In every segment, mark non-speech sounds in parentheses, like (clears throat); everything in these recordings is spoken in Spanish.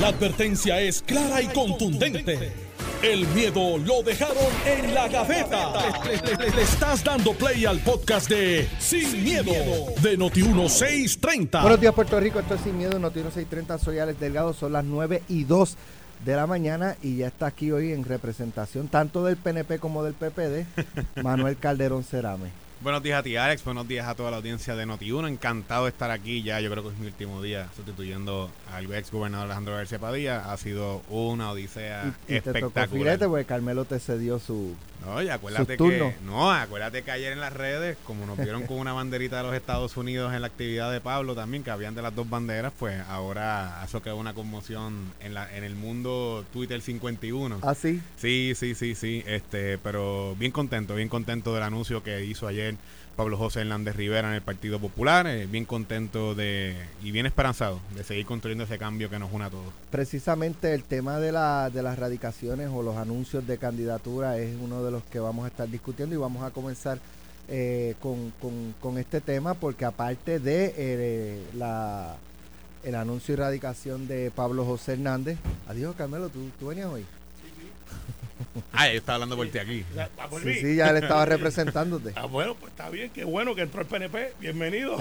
La advertencia es clara y contundente. El miedo lo dejaron en la gaveta. Le, le- le- le estás dando play al podcast de Sin, miedo, de Noti1630. Buenos días, Puerto Rico. Esto es Sin Miedo, Noticiero 630. Soy Alex Delgado. Son las 9 y 2 de la mañana y ya está aquí hoy en representación tanto del PNP como del PPD, (laughs) Manuel Calderón Cerame. Buenos días a ti, Alex. Buenos días a toda la audiencia de Noti1. Encantado de estar aquí. Ya yo creo que es mi último día sustituyendo al ex gobernador Alejandro García Padilla. Ha sido una odisea Y, y te tocó espectacular. filete porque Carmelo te cedió su... No, y acuérdate que no, acuérdate que ayer en las redes, como nos vieron con una banderita de los Estados Unidos en la actividad de Pablo también, que habían de las dos banderas, pues ahora eso quedó una conmoción en la en el mundo Twitter 51. ¿Ah, sí? Sí, sí, sí, sí, este, pero bien contento, bien contento del anuncio que hizo ayer Pablo José Hernández Rivera en el Partido Popular, eh, bien contento de y bien esperanzado de seguir construyendo ese cambio que nos une a todos. Precisamente el tema de, la, de las radicaciones o los anuncios de candidatura es uno de los que vamos a estar discutiendo y vamos a comenzar eh, con, con- con este tema porque aparte de eh, la, el anuncio y radicación de Pablo José Hernández, adiós Carmelo, ¿tú, tú venías hoy? (laughs) (laughs) Ah, yo estaba hablando por ti aquí. Sí, ya él estaba representándote. (laughs) Ah, bueno, pues está bien, qué bueno que entró el PNP. Bienvenido.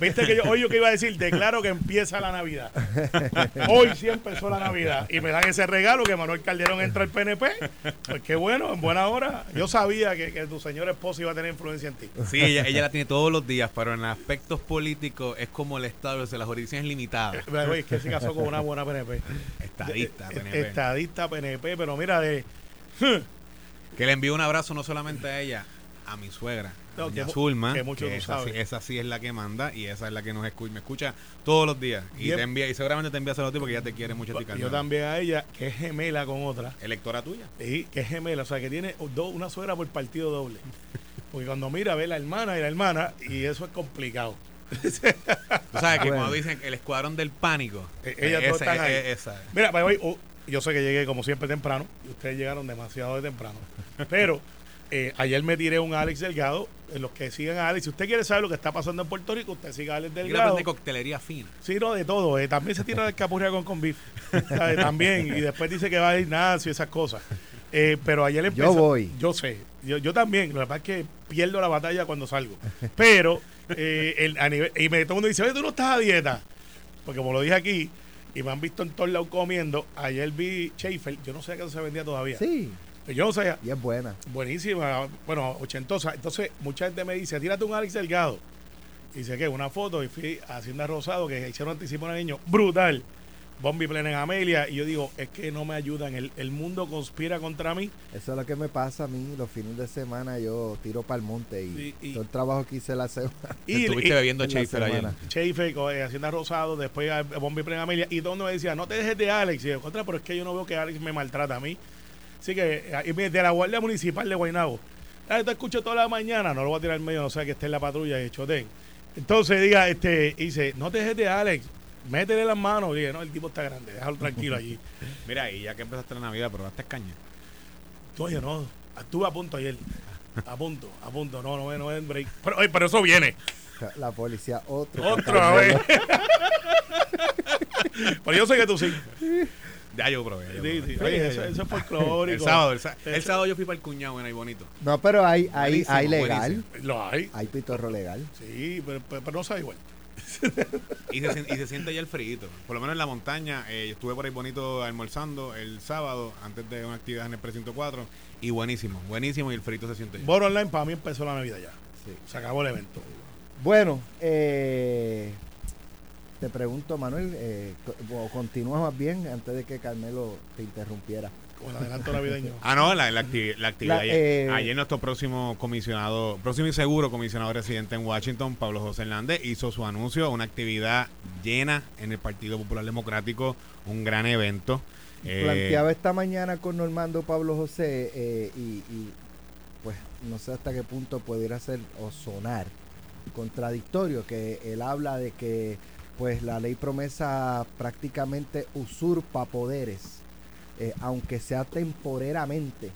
Viste que yo, hoy yo que iba a decir, declaro que empieza la Navidad. (laughs) Hoy sí empezó la Navidad. Y me dan ese regalo que Manuel Calderón entra al PNP. Pues qué bueno, en buena hora. Yo sabía que, que tu señora esposa iba a tener influencia en ti. Sí, ella, ella la tiene todos los días, pero en aspectos políticos es como el Estado, o sea, las jurisdicciones limitadas. Oye, es que se casó con una buena PNP. Estadista, Eh, PNP. Estadista PNP, pero mira, de. Que le envío un abrazo no solamente a ella, a mi suegra, a No, que Zulma, que mucho tú esa, sí, esa es la que manda y esa es la que nos escucha, me escucha todos los días. Y Bien. te envía, y seguramente te envía saludos a ti porque ella te quiere mucho Yo también a ella, que es gemela con otra. Electora tuya. Sí, que es gemela, o sea, que tiene do- una suegra por partido doble. Porque cuando mira, ve la hermana y la hermana, y eso es complicado. Tú sabes que Bueno. cuando dicen el escuadrón del pánico, Eh, esa, todas están ahí. eh, esa. Mira, way, oh, yo sé que llegué como siempre temprano, y ustedes llegaron demasiado de temprano. Pero eh, ayer me tiré un Alex Delgado, en los que sigan a Alex. Si usted quiere saber lo que está pasando en Puerto Rico, usted siga a Alex Delgado. aprender coctelería fina. Sí, no, de todo. eh. También se tira del capurria con con beef. ¿sabe? También. Y después dice que va a Ignacio y esas cosas. Eh, pero ayer empezó. voy. Yo sé. Yo, yo también. Lo que pasa es que pierdo la batalla cuando salgo. Pero, eh, el- a nivel, y me, todo el mundo dice, oye, tú no estás a dieta. Porque como lo dije aquí, y me han visto en todos lados comiendo, ayer vi Schaefer. Yo no sé eso se vendía todavía. Sí, Yo no sabía. y es buena. Buenísima, bueno, ochentosa. Entonces, mucha gente me dice, tírate un Alex Delgado. Y dice que una foto y fui a Hacienda Rosado, que hicieron anticipo a niño, brutal. Bombi Plena en Amelia. Y yo digo, es que no me ayudan. El, el mundo conspira contra mí. Eso es lo que me pasa a mí los fines de semana. Yo tiro para el monte y, todo el trabajo que hice la semana. (laughs) Y, Estuviste y- bebiendo Schaefer ayer. Schaefer, co- eh, Hacienda Rosado, después a Bombi Plena en Amelia. Y todo el mundo me decía, no te dejes de Alex. Y yo, contra, pero es que yo no veo que Alex me maltrata a mí. Así que, eh, y me- de la Guardia Municipal de Guaynabo. Ah, te escucho toda la mañana, no lo voy a tirar en medio, no sea que esté en la patrulla y choten. Entonces diga, este, dice, no te dejes de Alex, métele las manos. Dije, no, el tipo está grande, déjalo tranquilo allí. (laughs) Mira, y ya que empezaste la Navidad, probaste caña. Oye, no, estuve a punto ayer. A punto, a punto, no, no, no es break. Pero, oye, pero eso viene. La policía, otro. Otra (laughs) vez. (laughs) pero yo sé que tú sí. Ya yo probé. ya Sí, probé. sí. Oye, eso, eso es folclórico. El sábado, el, sábado yo fui para el cuñado en ahí bonito. No, pero hay, hay, Buenísimo, hay legal. buenísimo. Lo hay. Hay pitorro legal. Sí, pero, pero- pero no sabe igual. Y se, y se siente ya el frío. Por lo menos en la montaña. eh, yo estuve por ahí bonito almorzando el sábado, antes de una actividad en el precinto 4. Y buenísimo, buenísimo. Y el frito se siente ya. Boro Online para mí empezó la Navidad ya. Sí. Se acabó el evento. Bueno, eh, te pregunto, Manuel, eh, o continúas más bien antes de que Carmelo te interrumpiera. Con el adelanto navideño. Ah, no, la, la activi- la actividad. La, ayer, eh, ayer nuestro próximo comisionado, próximo y seguro comisionado residente en Washington, Pablo José Hernández, hizo su anuncio, una actividad llena en el Partido Popular Democrático, un gran evento. Eh, Planteaba esta mañana con Normando Pablo José eh, y, y, pues no sé hasta qué punto pudiera ser o sonar contradictorio que él habla de que pues la ley promesa prácticamente usurpa poderes, eh, aunque sea temporeramente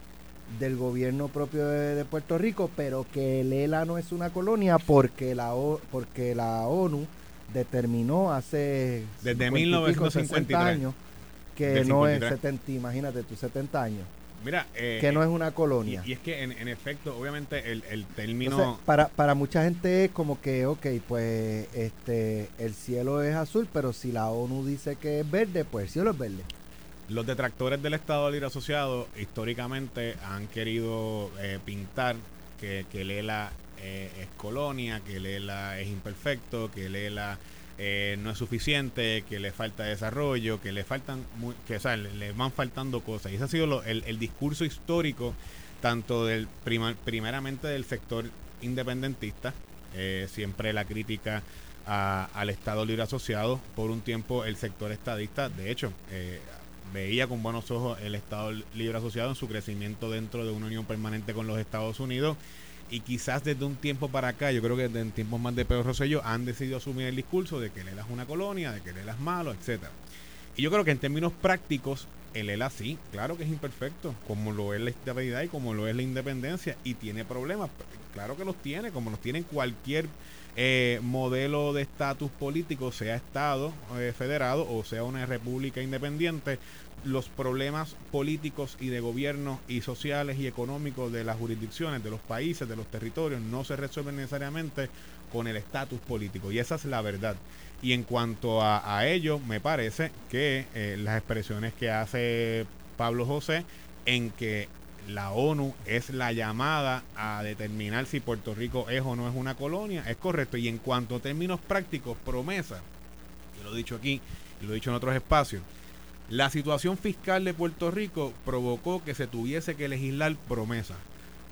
del gobierno propio de, de Puerto Rico, pero que el ELA no es una colonia porque la, O- porque la ONU determinó hace Desde 50 y pico, 60 1953. años que no es 53. 70, imagínate tú, 70 años, Mira, eh, que no eh, es una colonia. y, y es que en, en efecto, obviamente, el, el término... Entonces, para, para mucha gente es como que, ok, pues este el cielo es azul, pero si la ONU dice que es verde, pues el cielo es verde. Los detractores del Estado Libre Asociado históricamente han querido eh, pintar que, que Lela eh, es colonia, que Lela es imperfecto, que Lela eh, no es suficiente, que le falta desarrollo, que le faltan, mu- que o van faltando cosas. Y ese ha sido el, el discurso histórico tanto del prima- primeramente del sector independentista, eh, siempre la crítica al Estado Libre Asociado, por un tiempo el sector estadista, de hecho, eh, veía con buenos ojos el Estado Libre Asociado en su crecimiento dentro de una unión permanente con los Estados Unidos y quizás desde un tiempo para acá, yo creo que desde tiempos más de Pedro Rosselló han decidido asumir el discurso de que Lela es una colonia, de que Lela es malo, etcétera. Y yo creo que en términos prácticos, el ELA sí, claro que es imperfecto, como lo es la estabilidad y como lo es la independencia, y tiene problemas, claro que los tiene, como los tiene cualquier eh, modelo de estatus político, sea Estado eh, federado o sea una república independiente, los problemas políticos y de gobierno y sociales y económicos de las jurisdicciones, de los países, de los territorios, no se resuelven necesariamente con el estatus político. Y esa es la verdad. Y en cuanto a, ello, me parece que eh, las expresiones que hace Pablo José en que la ONU es la llamada a determinar si Puerto Rico es o no es una colonia, es correcto. Y en cuanto a términos prácticos, promesa, yo lo he dicho aquí lo he dicho en otros espacios, la situación fiscal de Puerto Rico provocó que se tuviese que legislar promesa.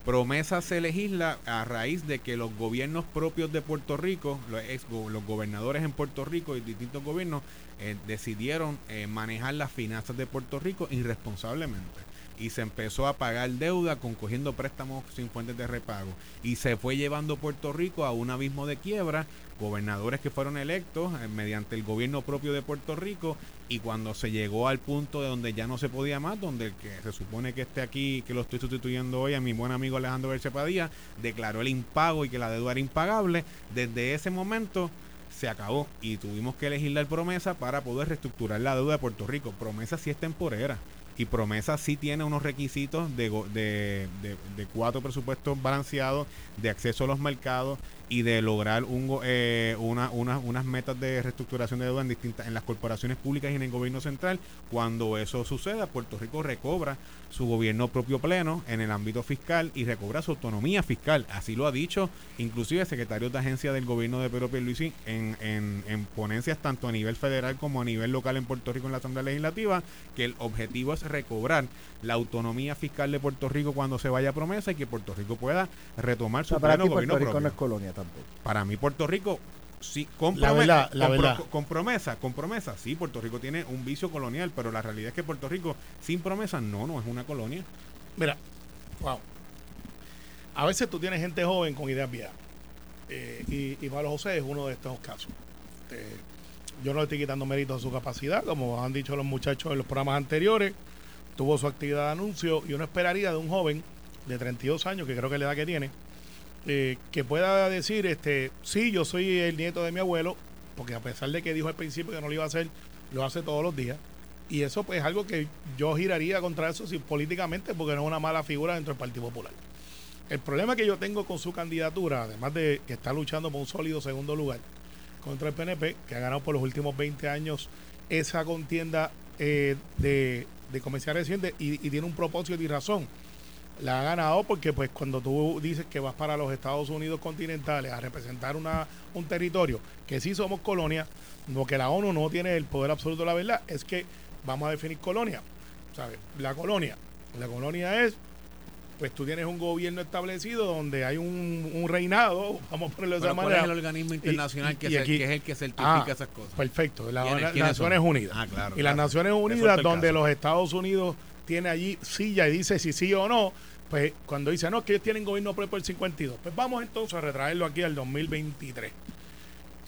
Promesa se legisla a raíz de que los gobiernos propios de Puerto Rico, los, gobernadores en Puerto Rico y distintos gobiernos eh, decidieron eh, manejar las finanzas de Puerto Rico irresponsablemente. Y se empezó a pagar deuda con cogiendo préstamos sin fuentes de repago. Y se fue llevando Puerto Rico a un abismo de quiebra. Gobernadores que fueron electos eh, mediante el gobierno propio de Puerto Rico. Y cuando se llegó al punto de donde ya no se podía más, donde el que se supone que esté aquí, que lo estoy sustituyendo hoy a mi buen amigo Alejandro Berchepadía, declaró el impago y que la deuda era impagable. Desde ese momento se acabó y tuvimos que legislar promesa para poder reestructurar la deuda de Puerto Rico. Promesa sí es temporera y promesa sí tiene unos requisitos de, de cuatro presupuestos balanceados, de acceso a los mercados y de lograr un, eh, una, una- unas metas de reestructuración de deuda en distintas en las corporaciones públicas y en el gobierno central. Cuando eso suceda, Puerto Rico recobra su gobierno propio pleno en el ámbito fiscal y recobra su autonomía fiscal. Así lo ha dicho inclusive secretarios de agencia del gobierno de Pedro Pierluisi en, en, en ponencias tanto a nivel federal como a nivel local en Puerto Rico en la Asamblea Legislativa, que el objetivo es recobrar la autonomía fiscal de Puerto Rico cuando se vaya a promesa y que Puerto Rico pueda retomar O su sea, para pleno gobierno Puerto Rico propio. no es colonia tampoco. Para mí Puerto Rico sí con, La prome- verdad, la con pro- con promesa, con promesa, sí, Puerto Rico tiene un vicio colonial, pero la realidad es que Puerto Rico sin promesa no, no es una colonia. Mira, wow. A veces tú tienes gente joven con ideas viejas. Eh, y, y Pablo José es uno de estos casos. Eh, yo no le estoy quitando mérito a su capacidad, como han dicho los muchachos en los programas anteriores. Tuvo su actividad de anuncio y uno esperaría de un joven de 32 años, que creo que es la edad que tiene, eh, que pueda decir, este, sí, yo soy el nieto de mi abuelo, porque a pesar de que dijo al principio que no lo iba a hacer, lo hace todos los días. Y eso pues es algo que yo giraría contra eso si, políticamente porque no es una mala figura dentro del Partido Popular. El problema que yo tengo con su candidatura, además de que está luchando por un sólido segundo lugar contra el PNP, que ha ganado por los últimos 20 años esa contienda eh, de, de comercial y, y tiene un propósito y razón. La ha ganado porque pues cuando tú dices que vas para los Estados Unidos continentales a representar una, un territorio que sí somos colonia, lo que la ONU no tiene el poder absoluto de la verdad, es que vamos a definir colonia. ¿Sabes? La colonia. La colonia es, pues tú tienes un gobierno establecido donde hay un, un reinado, vamos a ponerlo de Pero esa ¿cuál manera. es el organismo internacional y- que, y se- aquí- que es el que certifica Ah, esas cosas? Perfecto, la- ¿Quiénes- las quiénes son? Naciones Unidas. Ah, claro, y las claro. Naciones Eso Unidas, donde los Estados Unidos tiene allí silla y dice si sí o no, pues cuando dice no, que ellos tienen gobierno propio el 52, pues vamos entonces a retraerlo aquí al 2023.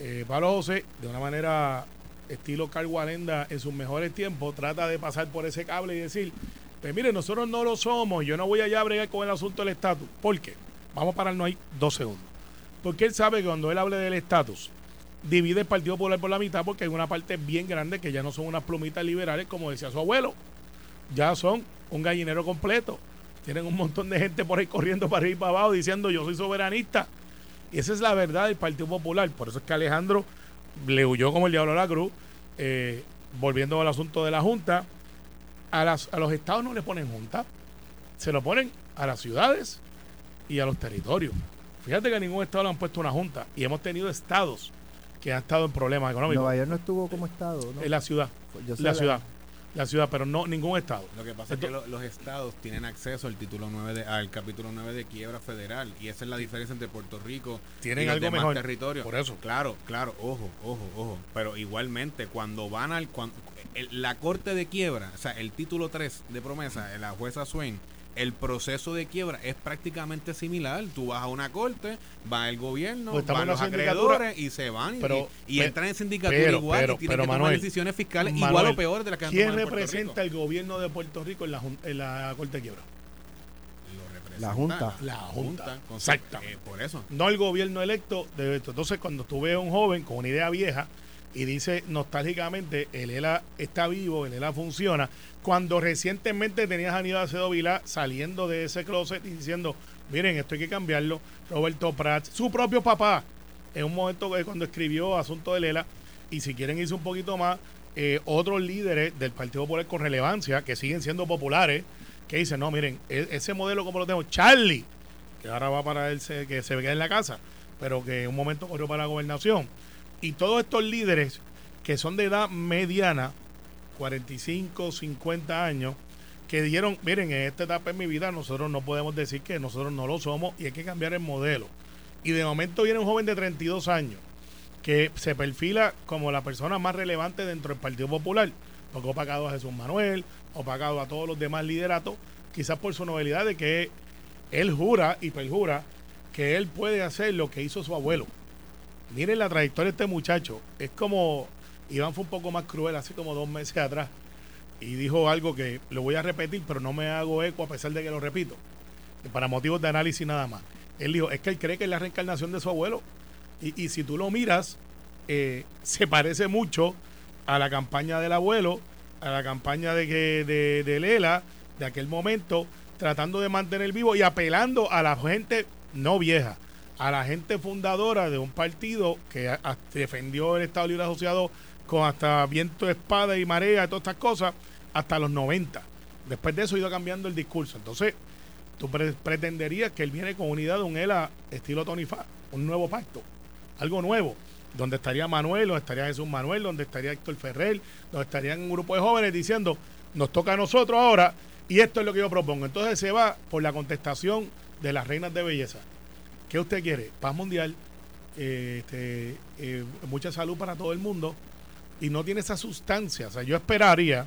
Eh, Pablo José, de una manera estilo Carl Walenda en sus mejores tiempos, trata de pasar por ese cable y decir, pues mire, nosotros no lo somos, yo no voy allá a bregar con el asunto del estatus. ¿Por qué? Vamos a pararnos ahí dos segundos. Porque él sabe que cuando él hable del estatus, divide el Partido Popular por la mitad porque hay una parte bien grande que ya no son unas plumitas liberales, como decía su abuelo. Ya son un gallinero completo. Tienen un montón de gente por ahí corriendo para arriba y para abajo diciendo yo soy soberanista. Y esa es la verdad del Partido Popular. Por eso es que Alejandro le huyó como el diablo a la cruz. Eh, volviendo al asunto de la Junta, a, las, a los estados no le ponen Junta. Se lo ponen a las ciudades y a los territorios. Fíjate que a ningún estado le han puesto una junta y hemos tenido estados que han estado en problemas económicos. Nueva York no estuvo como estado, ¿no? En la ciudad. La la- ciudad. La ciudad, pero no ningún estado. Lo que pasa es que lo- los estados tienen acceso al título 9 de, al capítulo 9 de quiebra federal y esa es la diferencia entre Puerto Rico Tienen y los algo demás mejor. territorios. Por eso. Claro, claro, ojo, ojo, ojo, pero igualmente cuando van al cuan- el- la corte de quiebra, o sea, el título 3 de promesa, la jueza Swain el proceso de quiebra es prácticamente similar. Tú vas a una corte, va el gobierno, Pues van los acreedores y se van y- pero- y, pe- entran en sindicatura pero- igual pero- y tienen pero, que tomar Manuel, decisiones fiscales Manuel, igual o peor de las que han ¿Quién representa el gobierno de Puerto Rico en la, en la Corte de Quiebra? La Junta. La Junta. Exactamente. eh, por eso. No el gobierno electo de esto. Entonces, cuando tú ves a un joven con una idea vieja y dice nostálgicamente, el ELA está vivo, el ELA funciona, cuando recientemente tenías a Aníbal Acevedo Vilá saliendo de ese closet y diciendo, miren, esto hay que cambiarlo, Roberto Prats, su propio papá, en un momento cuando escribió Asunto del ELA, y si quieren irse un poquito más, eh, otros líderes del Partido Popular con relevancia, que siguen siendo populares, que dicen, no, miren, e- ese modelo como lo tenemos, Charlie, que ahora va para él, que se queda en la casa, pero que en un momento corrió para la gobernación. Y todos estos líderes que son de edad mediana, 45, 50 años, que dijeron, miren, en esta etapa en mi vida nosotros no podemos decir que nosotros no lo somos y hay que cambiar el modelo. Y de momento viene un joven de 32 años que se perfila como la persona más relevante dentro del Partido Popular, porque ha opacado a Jesús Manuel, ha opacado a todos los demás lideratos, quizás por su novedad de que él jura y perjura que él puede hacer lo que hizo su abuelo. Miren la trayectoria de este muchacho. Es como, Iván fue un poco más cruel, así como dos meses atrás, y dijo algo que lo voy a repetir, pero no me hago eco a pesar de que lo repito, para motivos de análisis nada más. Él dijo, es que él cree que es la reencarnación de su abuelo. Y, y si tú lo miras, eh, se parece mucho a la campaña del abuelo, a la campaña de, que, de, de Lela, de aquel momento, tratando de mantener vivo y apelando a la gente no vieja, a la gente fundadora de un partido que defendió el Estado Libre Asociado con hasta viento, espada y marea, todas estas cosas, hasta los 90. Después de eso ha ido cambiando el discurso. Entonces, tú pre- pretenderías que él viene con unidad de un ELA estilo Tony Fa, un nuevo pacto, algo nuevo, donde estaría Manuel, donde estaría Jesús Manuel, donde estaría Héctor Ferrer, donde estarían un grupo de jóvenes diciendo, nos toca a nosotros ahora y esto es lo que yo propongo. Entonces se va por la contestación de las reinas de belleza. ¿Qué usted quiere? Paz mundial, eh, este, eh, mucha salud para todo el mundo y no tiene esa sustancia. O sea, yo esperaría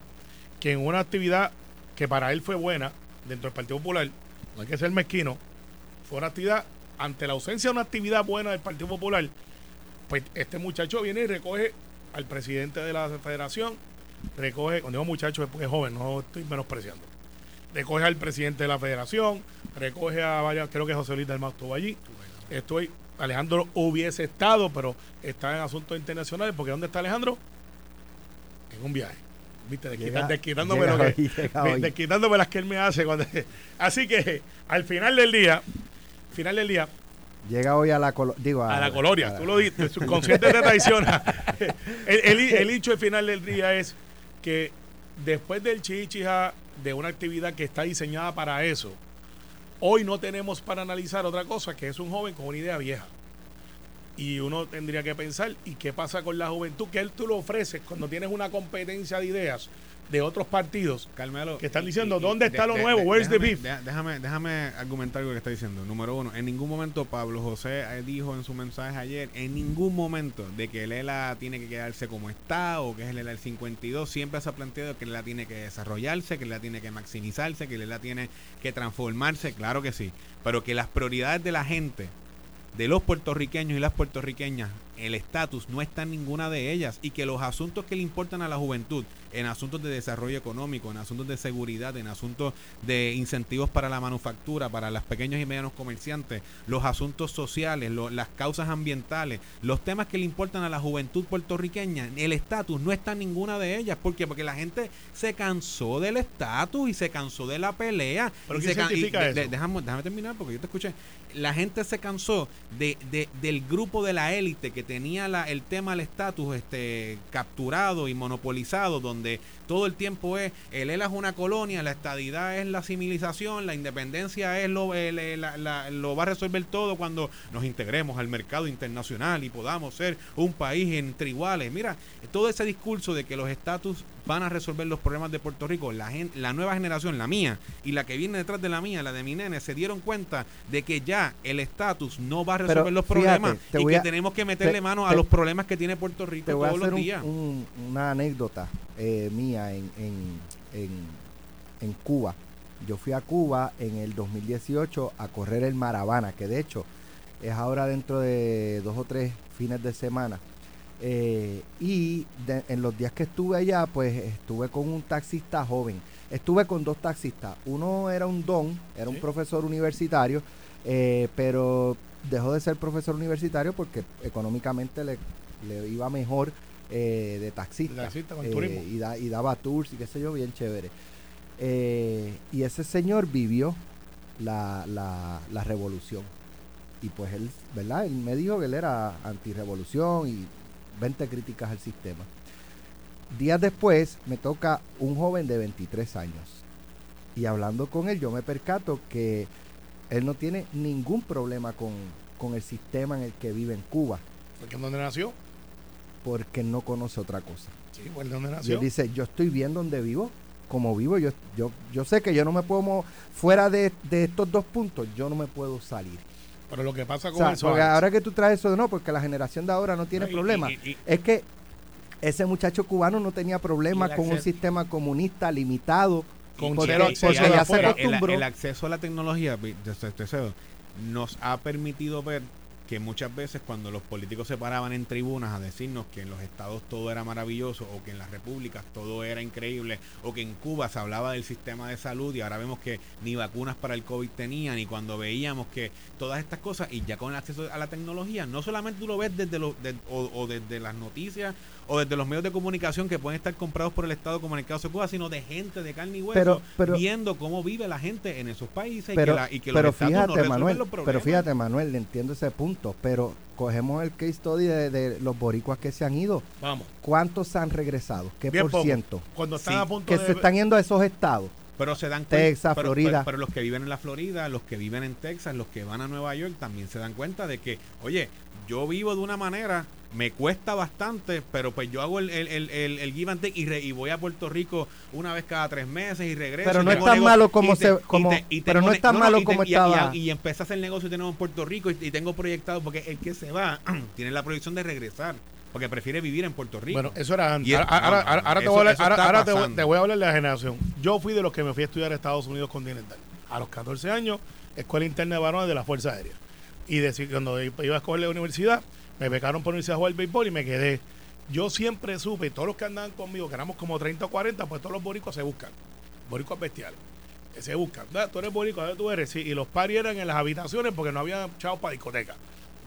que en una actividad que para él fue buena dentro del Partido Popular, no hay que ser mezquino, fue una actividad, ante la ausencia de una actividad buena del Partido Popular, pues este muchacho viene y recoge al presidente de la federación, recoge, cuando digo muchacho es porque es joven, no estoy menospreciando, recoge al presidente de la federación, recoge a varias, creo que José Luis del estuvo allí, estoy, Alejandro hubiese estado, pero está en asuntos internacionales, porque ¿dónde está Alejandro? En un viaje. Viste, desquita- desquitándome llega lo que, hoy, desquitándome las que él me hace. cuando- (laughs) así que al final del día, final del día, Llega hoy a la colo- digo a la a colonia, tú lo dices, subconsciente te traiciona. (laughs) el, el, el hecho al final del día es que después del chichija de una actividad que está diseñada para eso, hoy no tenemos para analizar otra cosa que es un joven con una idea vieja. Y uno tendría que pensar, ¿y qué pasa con la juventud? Que él tú lo ofreces cuando tienes una competencia de ideas de otros partidos Carmelo. que están diciendo, y- ¿dónde de- está lo de- nuevo? de- Where's the déjame- beef? de- Déjame, déjame argumentar lo que está diciendo. Número uno, en ningún momento Pablo José eh, dijo en su mensaje ayer, en ningún momento de que el ELA tiene que quedarse como está o que es el ELA del 52, siempre se ha planteado que el ELA tiene que desarrollarse, que el ELA tiene que maximizarse, que el ELA tiene que transformarse, claro que sí, pero que las prioridades de la gente, de los puertorriqueños y las puertorriqueñas, el estatus no está en ninguna de ellas y que los asuntos que le importan a la juventud, en asuntos de desarrollo económico, en asuntos de seguridad, en asuntos de incentivos para la manufactura, para los pequeños y medianos comerciantes, los asuntos sociales, las causas ambientales, los temas que le importan a la juventud puertorriqueña, el estatus no está en ninguna de ellas. ¿Por qué? Porque la gente se cansó del estatus y se cansó de la pelea. ¿Pero qué significa eso? déjame, déjame terminar porque yo te escuché la gente se cansó de, del grupo de la élite que tenía la, el tema del estatus este, capturado y monopolizado, donde todo el tiempo es, el ELA es una colonia, la estadidad es la civilización, la independencia es lo, lo va a resolver todo cuando nos integremos al mercado internacional y podamos ser un país entre iguales. Mira, todo ese discurso de que los estatus van a resolver los problemas de Puerto Rico, la, la nueva generación, la mía y la que viene detrás de la mía, la de mi nene, se dieron cuenta de que ya el estatus no va a resolver los problemas y que tenemos que meterle mano a los problemas que tiene Puerto Rico todos los días. una anécdota eh, mía en, en, en, Cuba. Yo fui a Cuba en el 2018 a correr el Maravana, que de hecho es ahora dentro de dos o tres fines de semana. Eh, y en los días que estuve allá, pues estuve con un taxista joven. Estuve con dos taxistas. Uno era un don, era un profesor universitario, eh, pero dejó de ser profesor universitario porque económicamente le, iba mejor eh, de taxista. y, y, daba tours y qué sé yo, bien chévere. y ese señor vivió la, la, la revolución. Y pues él, ¿verdad? Él me dijo que él era antirrevolución y 20 críticas al sistema. Días después me toca un joven de 23 años. Y hablando con él, yo me percato que él no tiene ningún problema con, el sistema en el que vive en Cuba. ¿Por dónde nació? Porque no conoce otra cosa. Sí, pues dónde nació. Y él dice, yo estoy bien donde vivo, como vivo, yo, yo, yo sé que yo no me puedo, fuera de, de estos dos puntos, yo no me puedo salir. Pero lo que pasa con eso. ahora que tú traes eso, no, porque la generación de ahora no tiene problema. es que ese muchacho cubano no tenía problema con un sistema comunista limitado. Con porque, ya se acostumbró. El, acceso a la tecnología, nos ha permitido ver que muchas veces cuando los políticos se paraban en tribunas a decirnos que en los estados todo era maravilloso o que en las repúblicas todo era increíble o que en Cuba se hablaba del sistema de salud y ahora vemos que ni vacunas para el COVID tenían y cuando veíamos que todas estas cosas y ya con el acceso a la tecnología, no solamente tú lo ves desde lo, o desde las noticias o desde los medios de comunicación que pueden estar comprados por el Estado como en el caso de Cuba, sino de gente de carne y hueso viendo cómo vive la gente en esos países y que, los fíjate, Manuel, Pero fíjate, Manuel, entiendo ese punto, pero cogemos el case study de, los boricuas que se han ido. Vamos. ¿Cuántos han regresado? ¿Qué por ciento? Cuando están a punto que se están yendo a esos estados. Pero se dan cuenta. Texas, Florida. pero, los que viven en la Florida, los que viven en Texas, los que van a Nueva York, también se dan cuenta de que, oye, yo vivo de una manera me cuesta bastante, pero pues yo hago el, el, el, el give and take y, y, voy a Puerto Rico una vez cada tres meses y regreso. Pero no es tan malo como se... Como, pero no es tan malo como estaba. Y, y, a hacer negocio y tenemos en Puerto Rico y, tengo proyectado, porque el que se va (clears throat) tiene la proyección de regresar. Porque prefiere vivir en Puerto Rico. Bueno, eso era antes. ahora, te, voy a hablar, ahora, te, voy, a hablar de la generación. Yo fui de los que me fui a estudiar a Estados Unidos Continental. A los 14 años, Escuela Interna de Varones de la Fuerza Aérea. Y decir, cuando iba a escoger la universidad, me becaron por irse a jugar béisbol y me quedé. Yo siempre supe, todos los que andaban conmigo, que éramos como 30 o 40, pues todos los boricuas se buscan. Boricuas bestiales. Se buscan. Tú eres boricua, ¿dónde tú eres? Sí, y los paris eran en las habitaciones porque no había chavos para discoteca.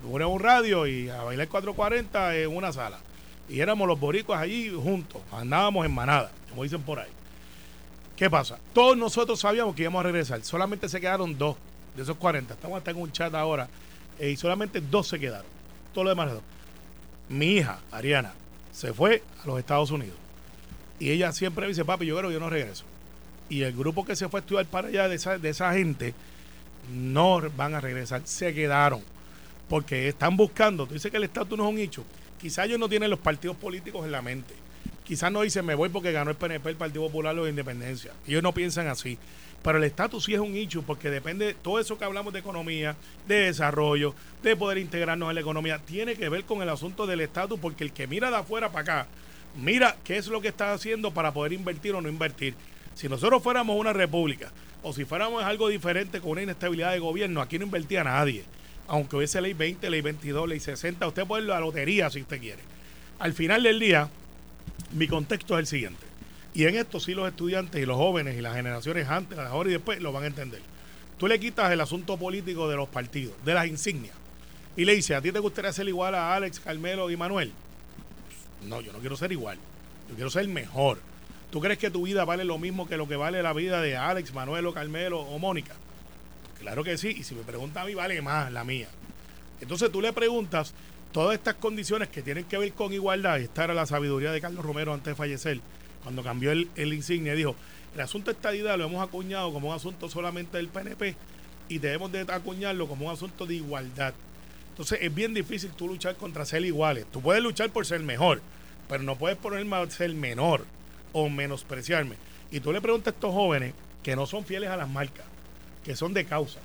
Ponían un radio y a bailar 440 en una sala. Y éramos los boricuas allí juntos. Andábamos en manada, como dicen por ahí. ¿Qué pasa? Todos nosotros sabíamos que íbamos a regresar. Solamente se quedaron dos de esos 40. Estamos hasta en un chat ahora. Eh, y solamente dos se quedaron todo lo demás. Mi hija, Ariana, se fue a los Estados Unidos. Y ella siempre dice, papi, yo creo que yo no regreso. Y el grupo que se fue a estudiar para allá de esa, de esa gente no van a regresar, se quedaron. Porque están buscando, tú dices que el estatus no es un hecho. Quizás ellos no tienen los partidos políticos en la mente. Quizás no dicen, me voy porque ganó el PNP, el Partido Popular o la Independencia. Ellos no piensan así. Pero el estatus sí es un hecho porque depende, todo eso que hablamos de economía, de desarrollo, de poder integrarnos en la economía, tiene que ver con el asunto del estatus porque el que mira de afuera para acá, mira qué es lo que está haciendo para poder invertir o no invertir. Si nosotros fuéramos una república o si fuéramos algo diferente con una inestabilidad de gobierno, aquí no invertía nadie. Aunque hubiese ley 20, ley 22, ley 60, usted puede ir a lotería si usted quiere. Al final del día, mi contexto es el siguiente. Y en esto sí los estudiantes y los jóvenes y las generaciones antes, ahora y después lo van a entender. Tú le quitas el asunto político de los partidos, de las insignias, y le dices, ¿a ti te gustaría ser igual a Alex, Carmelo y Manuel? No, yo no quiero ser igual. Yo quiero ser mejor. ¿Tú crees que tu vida vale lo mismo que lo que vale la vida de Alex, Manuel o Carmelo o Mónica? Claro que sí. Y si me pregunta a mí, vale más la mía. Entonces tú le preguntas todas estas condiciones que tienen que ver con igualdad. Y esta era la sabiduría de Carlos Romero antes de fallecer. Cuando cambió el, el insignia, dijo, el asunto de estadidad lo hemos acuñado como un asunto solamente del PNP y debemos de acuñarlo como un asunto de igualdad. Entonces es bien difícil tú luchar contra ser iguales. Tú puedes luchar por ser mejor, pero no puedes ponerme a ser menor o menospreciarme. Y tú le preguntas a estos jóvenes que no son fieles a las marcas, que son de causas.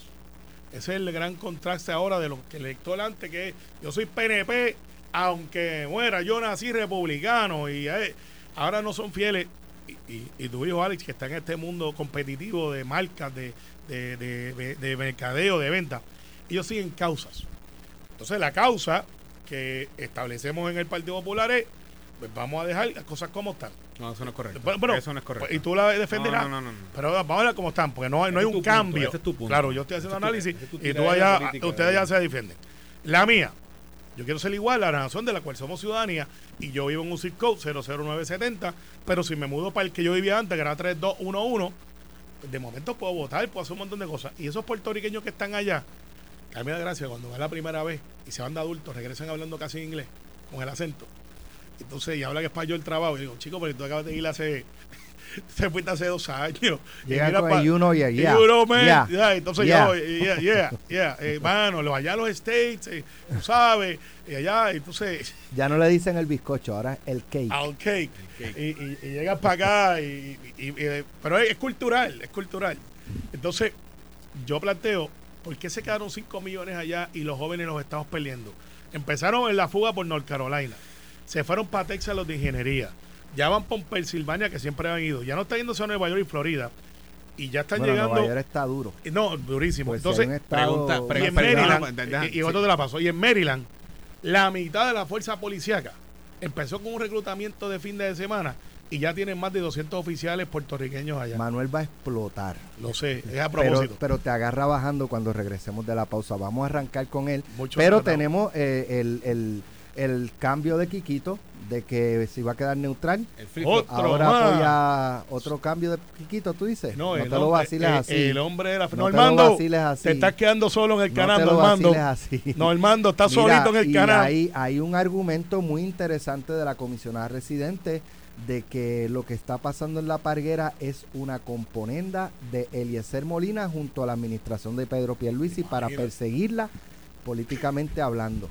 Ese es el gran contraste ahora de lo que el elector antes, que yo soy PNP, aunque muera, yo nací republicano y eh, ahora no son fieles. Y, y, tu hijo Alex, que está en este mundo competitivo de marcas, de, de, de, de mercadeo, de venta, ellos siguen causas. Entonces la causa que establecemos en el Partido Popular es, pues vamos a dejar las cosas como están. No, eso no es correcto. Bueno, eso no es correcto. Y tú la defenderás. No, no, no, no. Pero vamos a ver cómo están, porque no, hay- no hay un punto, cambio. ese es tu punto. Claro, yo estoy haciendo análisis es y tú allá, política, ustedes ya se defienden. La mía, yo quiero ser igual a la nación de la cual somos ciudadanía y yo vivo en un zip code 00970, pero si me mudo para el que yo vivía antes, que era 3211, pues de momento puedo votar, puedo hacer un montón de cosas. Y esos puertorriqueños que están allá, que a mí me da gracia cuando van la primera vez y se van de adultos, regresan hablando casi en inglés, con el acento. Entonces, y hablan español el trabajo. Y digo, chico, pero tú acabas de ir hace. (laughs) Se fuiste hace dos años. Y Llega mira con pa- el you know, yeah, yeah. You know, man. Yeah. Yeah, entonces Yeah. yo, yeah, yeah, yeah. Eh, mano, los allá a los States, eh, tú sabes, y allá, entonces, (laughs) Ya no le dicen el bizcocho, ahora es el cake. al cake. Y, y, y llegas para acá, y, y- y- y- pero es, es cultural, es cultural. Entonces, yo planteo, ¿por qué se quedaron 5 millones allá y los jóvenes los estamos perdiendo? Empezaron en la fuga por North Carolina, se fueron para Texas los de ingeniería, ya van por Pensilvania, que siempre han ido, ya no están yéndose a Nueva York y Florida, y ya están Bueno, llegando. Nueva York está duro. No, durísimo. Pues si Entonces, un estado- pregunta- y en Maryland, perdón, y, y otro te la pasó, y en Maryland, la mitad de la fuerza policíaca empezó con un reclutamiento de fin de semana y ya tienen más de 200 oficiales puertorriqueños allá. Manuel va a explotar. Lo sé, es a Pero, propósito. pero te agarra bajando cuando regresemos de la pausa. Vamos a arrancar con él. Mucho pero tratado. tenemos eh, el, el- el cambio de Quiquito, de que se iba a quedar neutral. El Ahora apoya otro cambio de Quiquito, tú dices. no, No, el te lo vaciles eh, así. El hombre de la... No te vaciles así. te estás quedando solo en el No canal, te Normando. así. (laughs) Normando, estás Mira, solito en el canal. Hay, hay un argumento muy interesante de la comisionada residente de que lo que está pasando en la parguera es una componenda de Eliezer Molina junto a la administración de Pedro Pierluisi para perseguirla políticamente hablando.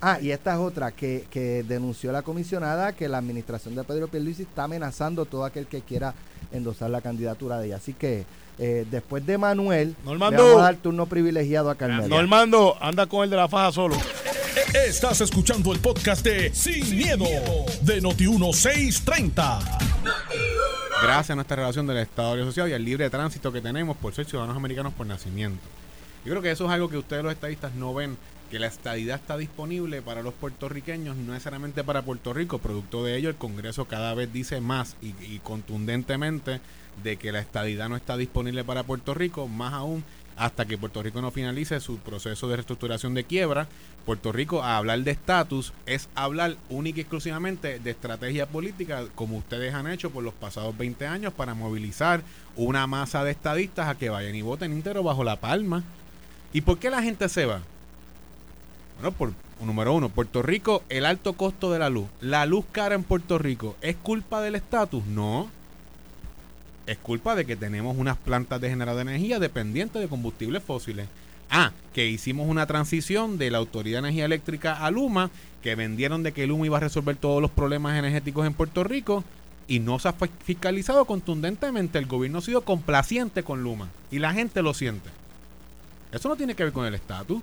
Ah, y esta es otra que, que denunció la comisionada que la administración de Pedro Pierluisi está amenazando a todo aquel que quiera endosar la candidatura de ella. Así que eh, después de Manuel, Normando. le vamos a dar turno privilegiado a Carmelo. Normando, anda con el de la faja solo. Estás escuchando el podcast de Sin, miedo, de Noti1630. Gracias a nuestra relación del Estado de Social y al libre tránsito que tenemos por ser ciudadanos americanos por nacimiento. Yo creo que eso es algo que ustedes los estadistas no ven, que la estadidad está disponible para los puertorriqueños, no necesariamente para Puerto Rico, producto de ello el Congreso cada vez dice más y, contundentemente de que la estadidad no está disponible para Puerto Rico, más aún hasta que Puerto Rico no finalice su proceso de reestructuración de quiebra. Puerto Rico a hablar de estatus es hablar única y exclusivamente de estrategia política, como ustedes han hecho por los pasados 20 años, para movilizar una masa de estadistas a que vayan y voten íntegro bajo la palma. ¿Y por qué la gente se va? Bueno, por número uno, Puerto Rico, el alto costo de la luz. La luz cara en Puerto Rico, ¿es culpa del estatus? No. Es culpa de que tenemos unas plantas de generador de energía dependientes de combustibles fósiles. Ah, que hicimos una transición de la Autoridad de Energía Eléctrica a Luma, que vendieron de que Luma iba a resolver todos los problemas energéticos en Puerto Rico y no se ha fi- fiscalizado contundentemente. El gobierno ha sido complaciente con Luma y la gente lo siente. Eso no tiene que ver con el estatus.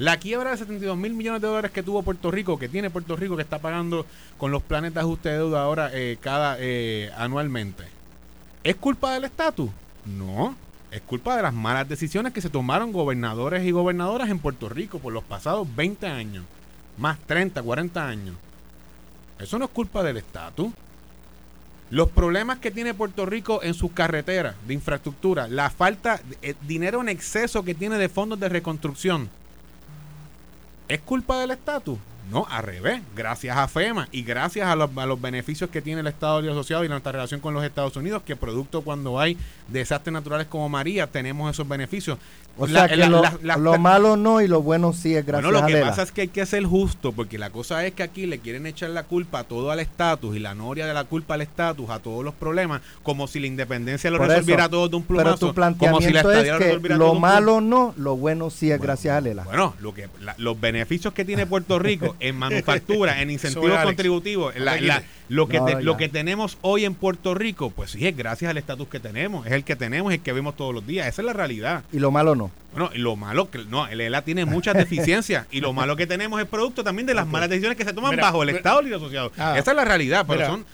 La quiebra de 72 mil millones de dólares que tuvo Puerto Rico, que tiene Puerto Rico, que está pagando con los planes de ajuste de deuda ahora eh, cada eh, anualmente, ¿es culpa del estatus? No. Es culpa de las malas decisiones que se tomaron gobernadores y gobernadoras en Puerto Rico por los pasados 20 años, más 30, 40 años. Eso no es culpa del estatus. Los problemas que tiene Puerto Rico en sus carreteras de infraestructura, la falta de dinero en exceso que tiene de fondos de reconstrucción, ¿es culpa del estatus? No, al revés, gracias a FEMA y gracias a los, beneficios que tiene el Estado Asociado y nuestra relación con los Estados Unidos, que producto cuando hay desastres naturales como María, tenemos esos beneficios. O sea, que lo, malo no y lo bueno sí es gracias bueno, lo que pasa es que hay que ser justo, porque la cosa es que aquí le quieren echar la culpa a todo al estatus y la noria de la culpa al estatus, a todos los problemas, como si la independencia lo resolviera todo de un plumazo. Pero tu planteamiento como si la es que lo malo no, lo bueno sí es gracias a Lela. Bueno, lo que, los beneficios que tiene Puerto Rico (laughs) en manufactura, en incentivos contributivos, lo, que lo que tenemos hoy en Puerto Rico, pues sí es gracias al estatus que tenemos, es el que tenemos, es el que vemos todos los días, esa es la realidad. Y lo malo no. no? Bueno, lo malo que no, el ELA tiene muchas (laughs) deficiencias y lo malo que tenemos es producto también de las malas decisiones que se toman bajo el Estado Libre Asociado. Ah. Esa es la realidad, pero son,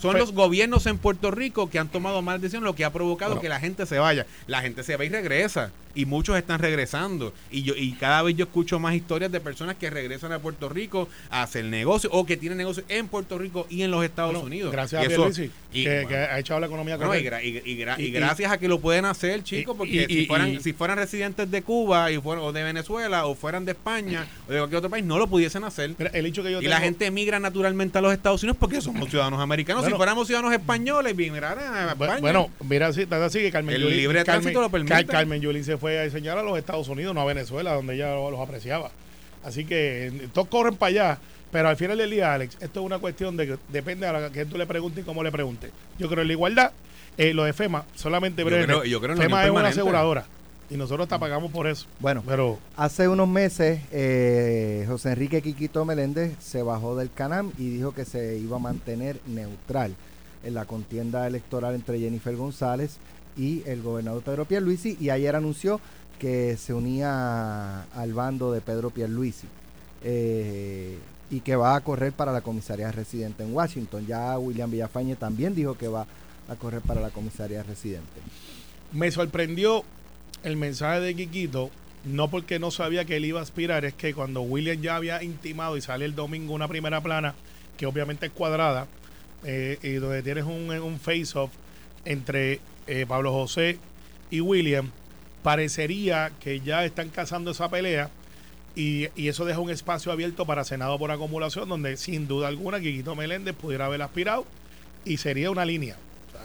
son, los gobiernos en Puerto Rico que han tomado malas decisiones, lo que ha provocado que la gente se vaya. La gente se va y regresa y muchos están regresando y yo y cada vez yo escucho más historias de personas que regresan a Puerto Rico a hacer negocio o que tienen negocios en Puerto Rico y en los Estados Unidos. Gracias a Pierluisi, que, ha echado la economía con y, y, gracias a que lo pueden hacer, chicos, porque si fueran si fueran residentes de Cuba y o de Venezuela o fueran de España o de cualquier otro país, no lo pudiesen hacer. el hecho que yo y la gente emigra naturalmente a los Estados Unidos porque somos ciudadanos americanos. si fuéramos ciudadanos españoles, emigraran a España. Bueno, mira, así, así que Carmen El libre tránsito lo permite. Carmen Yulín se fue a enseñar a los Estados Unidos, no a Venezuela, donde ella los apreciaba. Así que todos corren para allá. Pero al final del día, Alex, esto es una cuestión de que depende a la que tú le preguntes y cómo le preguntes. Yo creo en la igualdad, eh, lo de FEMA, solamente breve. FEMA es una aseguradora y nosotros te pagamos por eso. Bueno, pero hace unos meses eh, José Enrique Quiquito Meléndez se bajó del Canam y dijo que se iba a mantener neutral en la contienda electoral entre Jennifer González y el gobernador Pedro Pierluisi y ayer anunció que se unía al bando de Pedro Pierluisi eh, y que va a correr para la comisaría residente en Washington. Ya William Villafañe también dijo que va a correr para la comisaría residente. Me sorprendió el mensaje de Quiquito, no porque no sabía que él iba a aspirar, es que cuando William ya había intimado y sale el domingo una primera plana, que obviamente es cuadrada, eh, y donde tienes un, un face-off entre eh, Pablo José y William, parecería que ya están cazando esa pelea y, eso deja un espacio abierto para Senado por acumulación, donde sin duda alguna Quiquito Meléndez pudiera haber aspirado y sería una línea.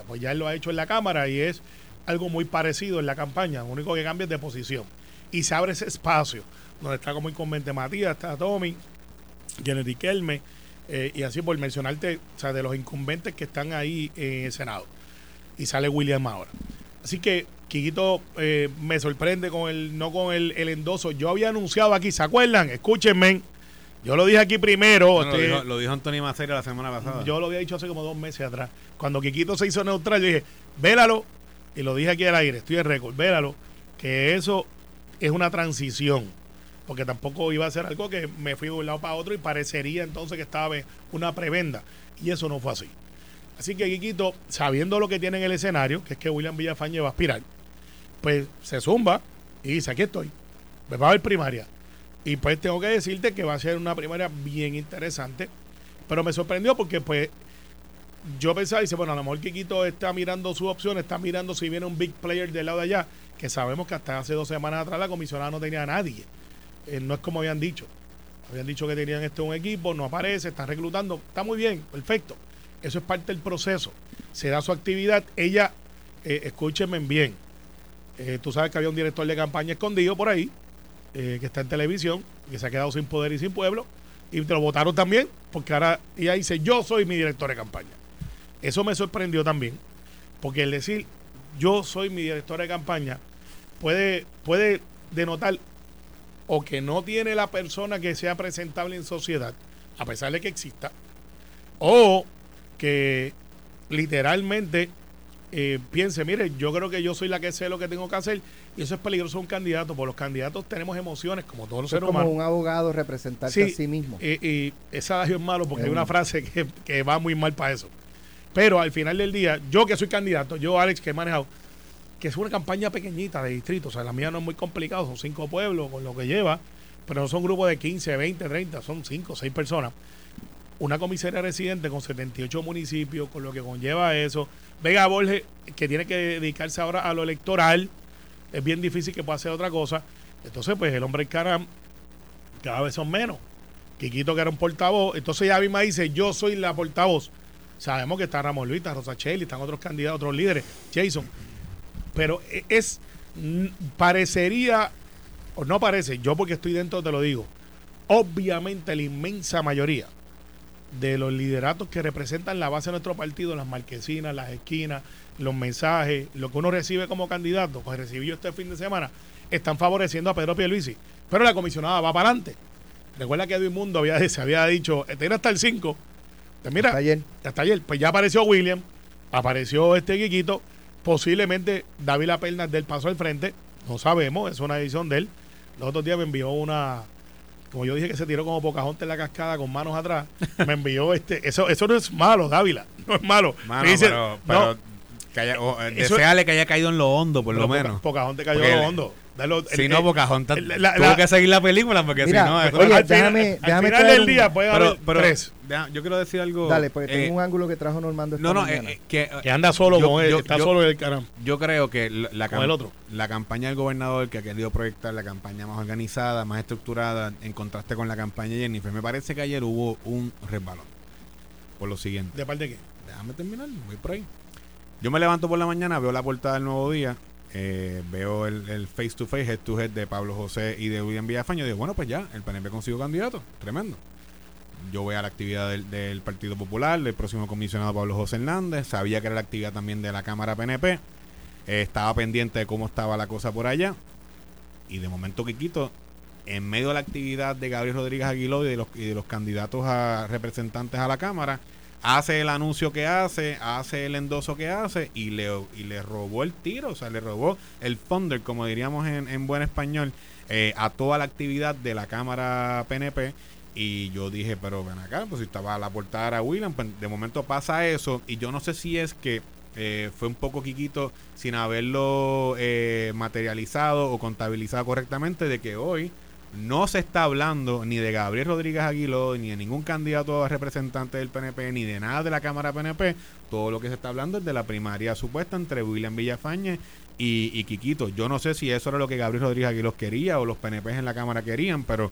pues ya él lo ha hecho en la Cámara y es algo muy parecido en la campaña, lo único que cambia es de posición. Y se abre ese espacio, donde está como inconveniente Matías, está Tommy, Kennedy Kelme, eh, y así por mencionarte, o sea, de los incumbentes que están ahí en el Senado. Y sale William ahora. Así que Quiquito eh, me sorprende con el, no con el, el, endoso. Yo había anunciado aquí, ¿se acuerdan? Escúchenme. Yo lo dije aquí primero. lo, dijo, lo, dijo, Antonio Macera la semana pasada. Yo lo había dicho hace como dos meses atrás. Cuando Quiquito se hizo neutral, yo dije, vélalo y lo dije aquí al aire, estoy en récord, véralo, que eso es una transición, porque tampoco iba a ser algo que me fui de un lado para otro y parecería entonces que estaba una prebenda, y eso no fue así. Así que Quiquito, sabiendo lo que tiene en el escenario, que es que William Villafañe va a aspirar, pues se zumba y dice, aquí estoy, me va a ver primaria. Y pues tengo que decirte que va a ser una primaria bien interesante, pero me sorprendió porque pues yo pensaba, dice, bueno, a lo mejor Kikito está mirando sus opciones, está mirando si viene un big player del lado de allá, que sabemos que hasta hace dos semanas atrás la comisionada no tenía a nadie. Eh, no es como habían dicho. Habían dicho que tenían este un equipo, no aparece, están reclutando. Está muy bien, perfecto. Eso es parte del proceso. Se da su actividad. Ella, eh, escúchenme bien. Eh, tú sabes que había un director de campaña escondido por ahí, que está en televisión, que se ha quedado sin poder y sin pueblo. Y te lo votaron también, porque ahora ella dice, yo soy mi director de campaña. Eso me sorprendió también, porque el decir yo soy mi director de campaña puede, puede denotar o que no tiene la persona que sea presentable en sociedad, a pesar de que exista, o que literalmente eh, piense, mire, yo creo que yo soy la que sé lo que tengo que hacer, y eso es peligroso un candidato, porque los candidatos tenemos emociones, como todos los seres humanos. como un abogado representarse a sí mismo. Y, y ese adagio es malo, porque hay una frase que, que va muy mal para eso. Pero al final del día, yo que soy candidato, yo Alex que he manejado, que es una campaña pequeñita de distrito. O sea, la mía no es muy complicado, son cinco pueblos con lo que lleva, pero no son grupos de 15, 20, 30, son cinco, seis personas. Una comisaría residente con 78 municipios, con lo que conlleva eso. Vega Borges, que tiene que dedicarse ahora a lo electoral, es bien difícil que pueda hacer otra cosa. Entonces, pues el hombre cara cada vez son menos. Quiquito que era un portavoz, entonces ya misma dice, yo soy la portavoz. Sabemos que está Ramón Luis, está Rosa Cheli, están otros candidatos, otros líderes, Jason. Pero e, es, parecería, o no parece, yo porque estoy dentro te lo digo, obviamente la inmensa mayoría de los lideratos que representan la base de nuestro partido, las marquesinas, las esquinas, los mensajes, lo que uno recibe como candidato, pues recibí yo este fin de semana, están favoreciendo a Pedro Pierluisi. Pero la comisionada va para adelante. Recuerda que Edwin Mundo había, se había dicho, tiene hasta el 5. Pues mira, hasta ayer. Hasta ayer. Pues ya apareció William, apareció este Quiquito, posiblemente David Pernas del paso al frente, no sabemos, es una edición de él. Los otros días me envió una, como yo dije que se tiró como Pocahontas en la cascada con manos atrás, me envió (laughs) este, eso, eso no es malo, Dávila, no es malo. pero, pero que haya, eh, deseale que haya caído en lo hondo, por lo menos. Pocahontas cayó en lo hondo si no, Pocahontas tuvo que seguir la película porque si no... Oye, déjame, déjame al final del día puede haber pero, tres. yo quiero decir algo... Dale, porque tengo eh, un ángulo que trajo Normando esta No, no, eh, que, que, anda solo con él, está solo el caramba. Yo creo que la, el otro. la campaña del gobernador que ha querido proyectar la campaña más organizada, más estructurada, en contraste con la campaña de Jennifer, me parece que ayer hubo un resbalón. Por lo siguiente. ¿De parte de qué? Déjame terminar, voy por ahí. Yo me levanto por la mañana, veo la portada del Nuevo Día eh, veo el, face to face, head to head de Pablo José y de William Villafaño, y digo, bueno, pues ya, el PNP consiguió candidato, tremendo. Yo voy la actividad del, Partido Popular, del próximo comisionado Pablo José Hernández, sabía que era la actividad también de la Cámara PNP, eh, estaba pendiente de cómo estaba la cosa por allá, y de momento Quiquito, en medio de la actividad de Gabriel Rodríguez Aguiló y de los, y de los candidatos a representantes a la Cámara, hace el anuncio que hace, hace el endoso que hace y le, y le robó el tiro, o sea, le robó el thunder, como diríamos en, en buen español, eh, a toda la actividad de la Cámara PNP. Y yo dije, pero ven acá, pues si estaba a la portada a William, pues de momento pasa eso. Y yo no sé si es que eh, fue un poco quiquito sin haberlo eh, materializado o contabilizado correctamente de que hoy no se está hablando ni de Gabriel Rodríguez Aguiló, ni de ningún candidato a representante del PNP, ni de nada de la Cámara PNP. Todo lo que se está hablando es de la primaria supuesta entre William Villafañe y, y Quiquito. Yo no sé si eso era lo que Gabriel Rodríguez Aguiló quería o los PNP en la Cámara querían, pero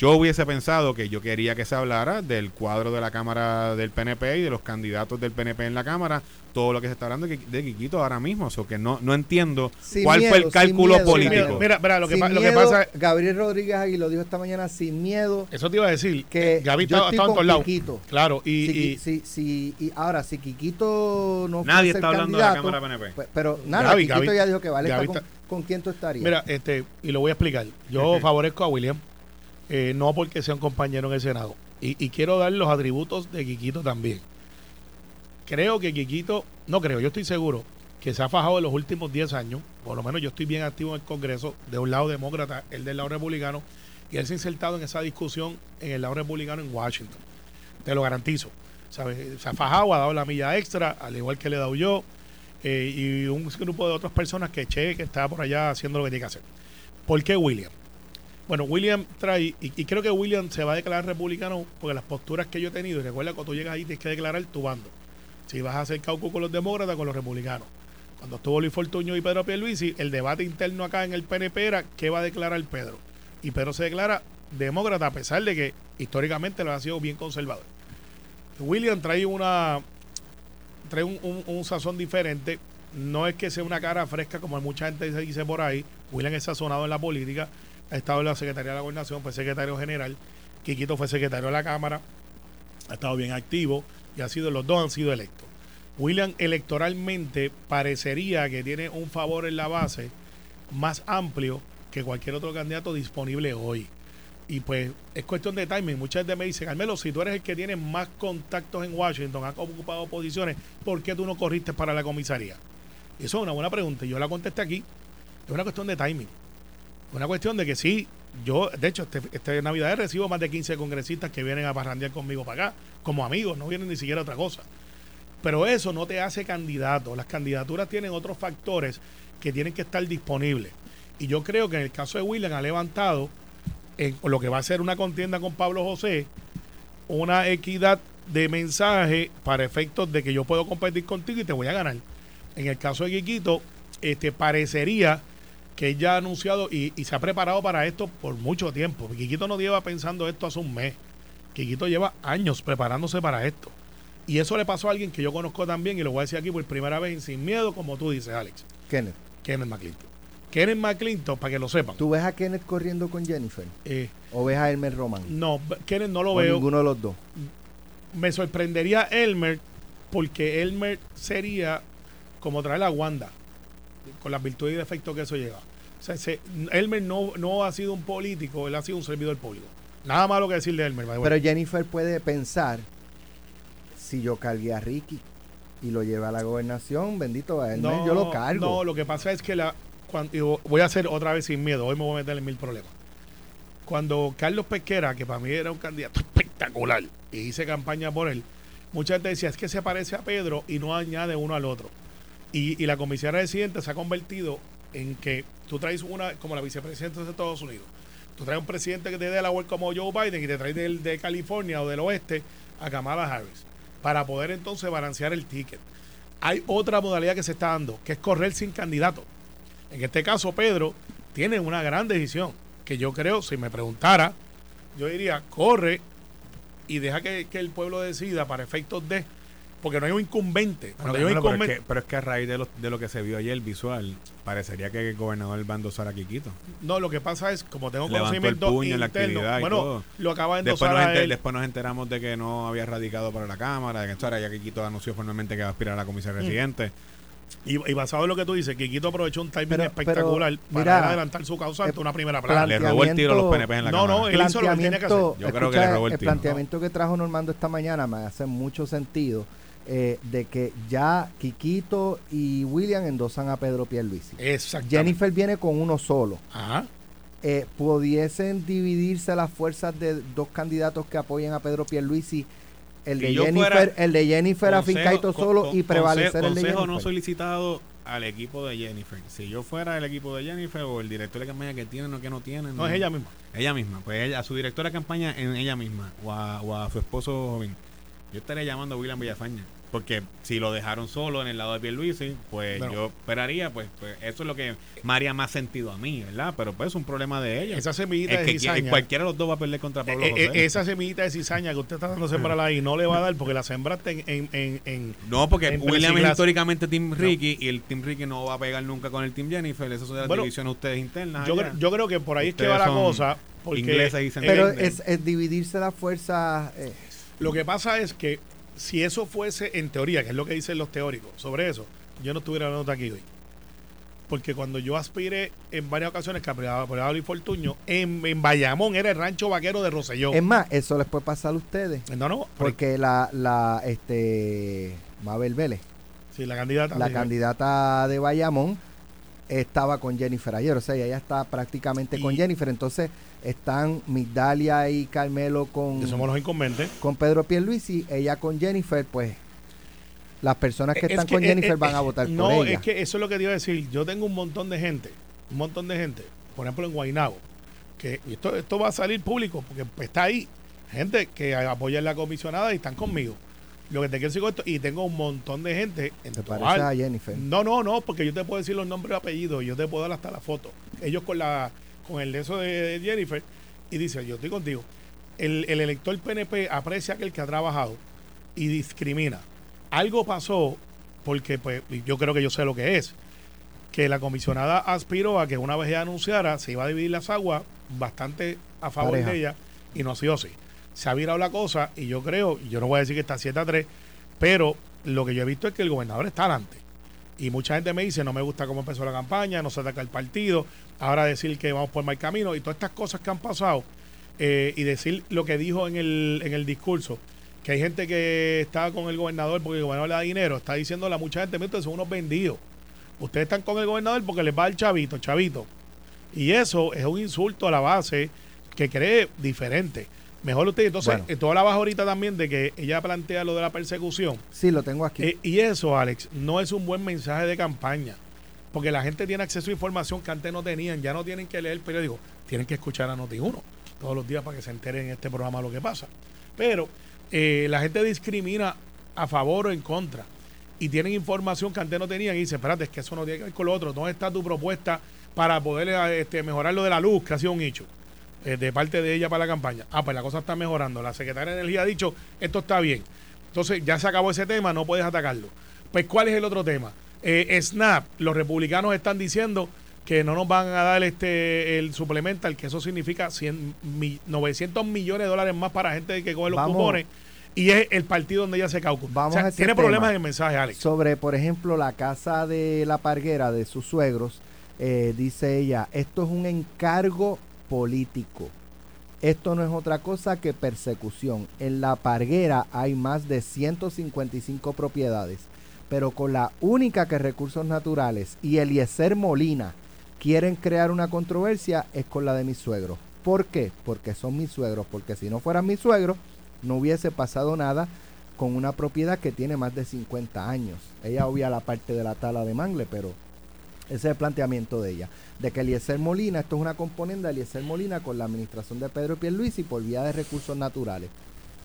yo hubiese pensado que yo quería que se hablara del cuadro de la Cámara del PNP y de los candidatos del PNP en la Cámara, todo lo que se está hablando de Quiquito ahora mismo, o que no, no entiendo cuál fue el cálculo político. Mira, mira, lo, que, lo que pasa Gabriel Rodríguez Agui lo dijo esta mañana sin miedo. Eso te iba a decir, que Gaby está, en todos lados. Claro, y, y, ahora, si Quiquito no Nadie está hablando de la Cámara PNP. Pues, pero nada, Quiquito ya dijo que vale, con, con, quién tú estarías. Mira, este, y lo voy a explicar. Yo favorezco a William eh, no porque sea un compañero en el Senado. Y, quiero dar los atributos de Quiquito también. Creo que Quiquito, no creo, yo estoy seguro que se ha fajado en los últimos 10 años, por lo menos yo estoy bien activo en el Congreso, de un lado demócrata, el del lado republicano, y él se ha insertado en esa discusión en el lado republicano en Washington. Te lo garantizo. Se ha fajado, ha dado la milla extra, al igual que le he dado yo, eh, y un grupo de otras personas que Che, que está por allá haciendo lo que tiene que hacer. ¿Por qué William? Bueno, William trae, y, creo que William se va a declarar republicano porque las posturas que yo he tenido, y recuerda, cuando tú llegas ahí tienes que declarar tu bando. Si vas a hacer caucus con los demócratas, con los republicanos. Cuando estuvo Luis Fortuño y Pedro Pierluisi, el debate interno acá en el PNP era qué va a declarar Pedro. Y Pedro se declara demócrata a pesar de que históricamente lo ha sido bien conservador. William trae una trae un, un, sazón diferente. No es que sea una cara fresca como mucha gente dice por ahí. William es sazonado en la política ha estado en la Secretaría de la Gobernación, fue secretario general, Quiquito fue secretario de la Cámara, ha estado bien activo y ha sido, los dos han sido electos. William electoralmente parecería que tiene un favor en la base más amplio que cualquier otro candidato disponible hoy. Y pues es cuestión de timing. Muchas veces me dicen, Carmelo, si tú eres el que tiene más contactos en Washington, has ocupado posiciones, ¿por qué tú no corriste para la comisaría? Eso es una buena pregunta. Yo la contesté aquí. Es una cuestión de timing. Una cuestión de que sí, yo, de hecho, este, este Navidad recibo más de 15 congresistas que vienen a parrandear conmigo para acá, como amigos, no vienen ni siquiera otra cosa. Pero eso no te hace candidato. Las candidaturas tienen otros factores que tienen que estar disponibles. Y yo creo que en el caso de William ha levantado en lo que va a ser una contienda con Pablo José, una equidad de mensaje para efectos de que yo puedo competir contigo y te voy a ganar. En el caso de Quiquito, este, parecería que ella ha anunciado y, se ha preparado para esto por mucho tiempo. Quiquito no lleva pensando esto hace un mes. Quiquito lleva años preparándose para esto. Y eso le pasó a alguien que yo conozco también y lo voy a decir aquí por primera vez sin miedo, como tú dices, Alex. Kenneth. Kenneth McClinton. Kenneth McClinton, para que lo sepan. ¿Tú ves a Kenneth corriendo con Jennifer? Eh, ¿O ves a Elmer Roman? No, Kenneth no lo veo. Ninguno de los dos. Me sorprendería Elmer, porque Elmer sería como traer a Wanda, con las virtudes y defectos que eso lleva. O sea, Elmer no, no ha sido un político, él ha sido un servidor público. Nada malo que decir de Elmer. Pero Jennifer puede pensar, si yo cargué a Ricky y lo llevé a la gobernación, bendito a Elmer, yo lo cargo. No, lo que pasa es que la, cuando, voy a hacer otra vez sin miedo, hoy me voy a meter en mil problemas. Cuando Carlos Pesquera, que para mí era un candidato espectacular, y hice campaña por él, mucha gente decía, es que se parece a Pedro y no añade uno al otro. Y, la comisión residente se ha convertido en que tú traes una, como la vicepresidenta de Estados Unidos, tú traes un presidente la vuelta como Joe Biden y te traes de, de California o del oeste a Kamala Harris para poder entonces balancear el ticket. Hay otra modalidad que se está dando, que es correr sin candidato. En este caso, Pedro tiene una gran decisión que yo creo, si me preguntara, yo diría, corre y deja que el pueblo decida para efectos de porque no hay un incumbente. pero, es que, a raíz de lo, de lo que se vio ayer visual, parecería que el gobernador va a endosar a Quiquito. No, lo que pasa es, como tengo conocimiento el puño en la actividad bueno, lo acaba de endosar después nos, después nos enteramos de que no había radicado para la Cámara, de que esto era ya Quiquito anunció formalmente que va a aspirar a la comisión mm. residente. Y, basado en lo que tú dices, Quiquito aprovechó un timing espectacular para adelantar su causa ante una primera plana. Le robó el tiro a los PNP en la No, no, él hizo lo que tenía que hacer. Yo creo que le robó el, tiro. El planteamiento que trajo Normando esta mañana me hace mucho sentido eh, de que ya Quiquito y William endosan a Pedro Pierluisi. Jennifer viene con uno solo. Eh, pudiesen dividirse las fuerzas de dos candidatos que apoyen a Pedro Pierluisi el de, Jennifer, el de Jennifer a Fincaito solo y prevalecer el de Jennifer. no solicitado al equipo de Jennifer. Si yo fuera el equipo de Jennifer o el director de campaña que tiene o que no tiene. No, es ella misma. Ella misma. Pues ella, a su directora de campaña en ella misma o a, o a su esposo joven. Yo estaría llamando a William Villafaña. Porque si lo dejaron solo en el lado de Pierluisi, pues yo esperaría, pues, pues, eso es lo que me haría más sentido a mí, ¿verdad? Pero pues es un problema de ella. Esa semillita de cizaña. Cualquiera de los dos va a perder contra Pablo eh, eh, esa semillita de cizaña que usted está dando sembrarla ahí no le va a dar porque la sembraste en... en, en no, porque William es históricamente Team Ricky y el Team Ricky no va a pegar nunca con el Team Jennifer. Esas son las divisiones ustedes internas. Yo, yo, creo que por ahí es que va la cosa. Porque, pero es, es, dividirse la fuerza... Eh. Lo que pasa es que si eso fuese en teoría, que es lo que dicen los teóricos sobre eso, yo no estuviera hablando aquí hoy. Porque cuando yo aspiré en varias ocasiones que apoyaba Luis Fortuño, en, en, Bayamón era el rancho vaquero de Rosellón. Es más, eso les puede pasar a ustedes. No, no. Porque la, la, este, Mabel Vélez. Sí, la candidata. La candidata de Bayamón estaba con Jennifer ayer. O sea, ella está prácticamente con Jennifer. Entonces, están Migdalia y Carmelo con. somos los incumbentes. Con Pedro Pierluisi, ella con Jennifer, pues. Las personas que están con Jennifer van a votar por ella. No, es que eso es lo que te iba a decir. Yo tengo un montón de gente, un montón de gente, por ejemplo en Guaynabo, que esto, esto va a salir público porque está ahí. Gente que apoya la comisionada y están conmigo. Lo que te quiero decir con esto, y tengo un montón de gente. En ¿Te parece a Jennifer? No, no, no, porque yo te puedo decir los nombres y apellidos, yo te puedo dar hasta la foto. Ellos con la con el de eso de Jennifer y dice, yo estoy contigo. El, elector PNP aprecia aquel que ha trabajado y discrimina. Algo pasó porque pues yo creo que yo sé lo que es. Que la comisionada aspiró a que una vez ella anunciara se iba a dividir las aguas bastante a favor de ella y no ha sido así. Se ha virado la cosa y yo creo, yo no voy a decir que está 7 a 3, pero lo que yo he visto es que el gobernador está adelante. Y mucha gente me dice, no me gusta cómo empezó la campaña, no se ataca el partido, ahora decir que vamos por mal camino y todas estas cosas que han pasado eh, y decir lo que dijo en el, en el discurso, que hay gente que está con el gobernador porque el gobernador le da dinero, está diciéndole a mucha gente, son unos vendidos. Ustedes están con el gobernador porque les va el chavito, chavito. Y eso es un insulto a la base que cree diferente. Mejor usted. Entonces, Bueno. eh, tú hablabas ahorita también de que ella plantea lo de la persecución. Sí, lo tengo aquí. Eh, y eso, Alex, no es un buen mensaje de campaña. Porque la gente tiene acceso a información que antes no tenían. Ya no tienen que leer el periódico. Tienen que escuchar a Noti1 todos los días para que se enteren en este programa lo que pasa. Pero eh, la gente discrimina a favor o en contra. Y tienen información que antes no tenían. Y dicen, espérate, es que eso no tiene que ver con lo otro. ¿Dónde está tu propuesta para poder este, mejorar lo de la luz, que ha sido un hecho? Eh, de parte de ella para la campaña. Ah, pues la cosa está mejorando. La secretaria de Energía ha dicho, esto está bien. Entonces ya se acabó ese tema, no puedes atacarlo. Pues ¿cuál es el otro tema? Eh, SNAP, los republicanos están diciendo que no nos van a dar este el suplemental, que eso significa 100, mi- 900 millones de dólares más para gente que coge los Vamos. cupones. Y es el partido donde ella se caucus. Vamos O sea, a ese tiene tema. problemas en el mensaje, Alex. Sobre, por ejemplo, la casa de la parguera de sus suegros, eh, dice ella, esto es un encargo político. Esto no es otra cosa que persecución. En la parguera hay más de 155 propiedades, pero con la única que recursos naturales y Eliezer Molina quieren crear una controversia es con la de mis suegros. ¿Por qué? Porque son mis suegros, porque si no fueran mis suegros, no hubiese pasado nada con una propiedad que tiene más de 50 años. Ella obvia la parte de la tala de mangle, pero ese es el planteamiento de ella. De que Eliezer Molina, esto es una componente de Eliezer Molina con la administración de Pedro Pierluisi por vía de recursos naturales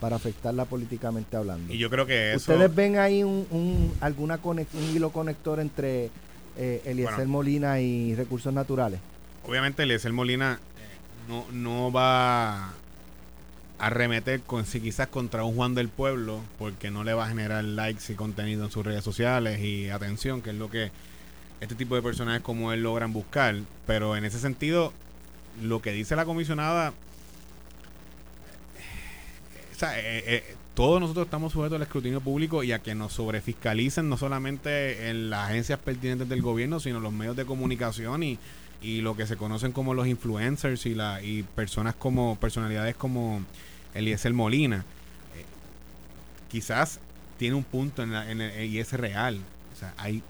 para afectarla políticamente hablando. Y yo creo que eso... ¿Ustedes ven ahí un, un- alguna conex- un hilo conector entre eh, Eliezer Bueno. Molina y recursos naturales? Obviamente Eliezer Molina eh, no, no va a remeter con, si quizás contra un Juan del Pueblo, porque no le va a generar likes y contenido en sus redes sociales y atención, que es lo que este tipo de personajes como él logran buscar. Pero en ese sentido, lo que dice la comisionada, eh, o sea, eh, eh, todos nosotros estamos sujetos al escrutinio público y a que nos sobrefiscalicen no solamente en las agencias pertinentes del gobierno, sino los medios de comunicación y, y lo que se conocen como los influencers y la y personas como personalidades como Eliezer Molina. Quizás tiene un punto en la- en el- y es real. O sea, hay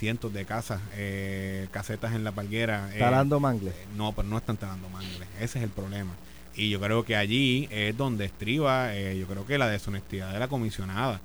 cientos de casas, eh, casetas en la palguera. eh, Talando mangle. eh, No, pero no están talando mangles. Ese es el problema. Y yo creo que allí es donde estriba, eh, yo creo que la deshonestidad de la comisionada.